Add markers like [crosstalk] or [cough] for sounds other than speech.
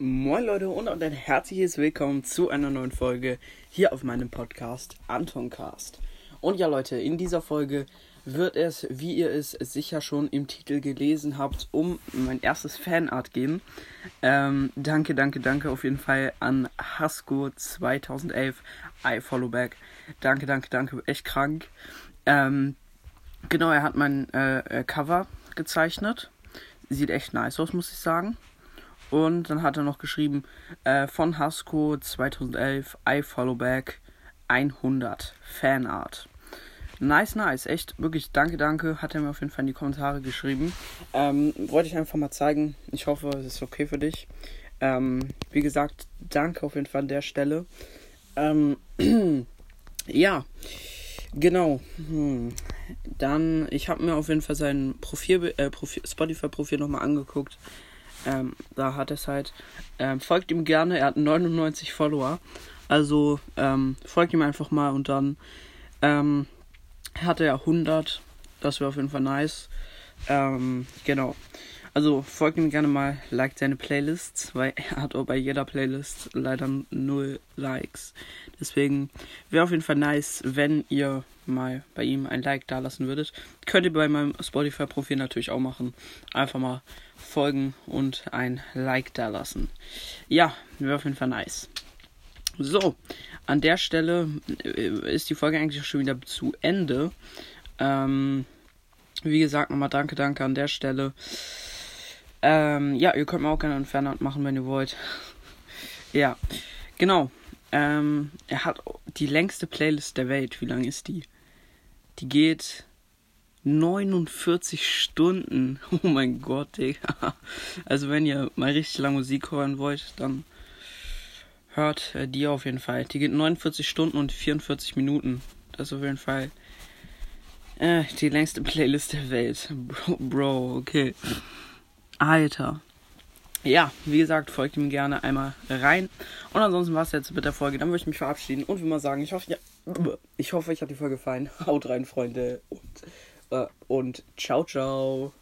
Moin Leute und ein herzliches Willkommen zu einer neuen Folge hier auf meinem Podcast Antoncast. Und ja Leute, in dieser Folge wird es, wie ihr es sicher schon im Titel gelesen habt, um mein erstes Fanart gehen. Ähm, danke, danke, danke auf jeden Fall an Hasko 2011 I Follow Back. Danke, danke, danke, echt krank. Ähm, genau, er hat mein äh, Cover gezeichnet. Sieht echt nice aus, muss ich sagen. Und dann hat er noch geschrieben, äh, von Hasko 2011, I Follow Back 100 Fanart. Nice, nice. Echt, wirklich, danke, danke. Hat er mir auf jeden Fall in die Kommentare geschrieben. Ähm, wollte ich einfach mal zeigen. Ich hoffe, es ist okay für dich. Ähm, wie gesagt, danke auf jeden Fall an der Stelle. Ähm, [clears throat] ja, genau. Hm. Dann, ich habe mir auf jeden Fall sein Profil, äh, Profil Spotify-Profil nochmal angeguckt. Ähm, da hat es halt. Ähm, folgt ihm gerne, er hat 99 Follower. Also ähm, folgt ihm einfach mal und dann ähm, hat er 100. Das wäre auf jeden Fall nice. Ähm, genau. Also folgt ihm gerne mal, liked seine Playlists, weil er hat auch bei jeder Playlist leider null Likes. Deswegen wäre auf jeden Fall nice, wenn ihr mal bei ihm ein Like da lassen würdet. Könnt ihr bei meinem Spotify-Profil natürlich auch machen. Einfach mal folgen und ein Like da lassen. Ja, wäre auf jeden Fall nice. So, an der Stelle äh, ist die Folge eigentlich schon wieder zu Ende. Ähm, wie gesagt, nochmal danke, danke an der Stelle. Ähm, ja, ihr könnt mir auch gerne einen Fanart machen, wenn ihr wollt. [laughs] ja, genau. Ähm, er hat die längste Playlist der Welt. Wie lang ist die? Die geht 49 Stunden. [laughs] Oh mein Gott, Digga. Also wenn ihr mal richtig lange Musik hören wollt, dann hört äh, die auf jeden Fall. Die geht 49 Stunden und 44 Minuten. Das ist auf jeden Fall äh, die längste Playlist der Welt. Bro, [laughs] Bro, okay. Alter. Ja, wie gesagt, folgt ihm gerne einmal rein. Und ansonsten war es jetzt mit der Folge. Dann würde ich mich verabschieden und wie mal sagen, ich hoffe, ja, ich hoffe, euch hat die Folge gefallen. Haut rein, Freunde. Und, äh, und ciao, ciao.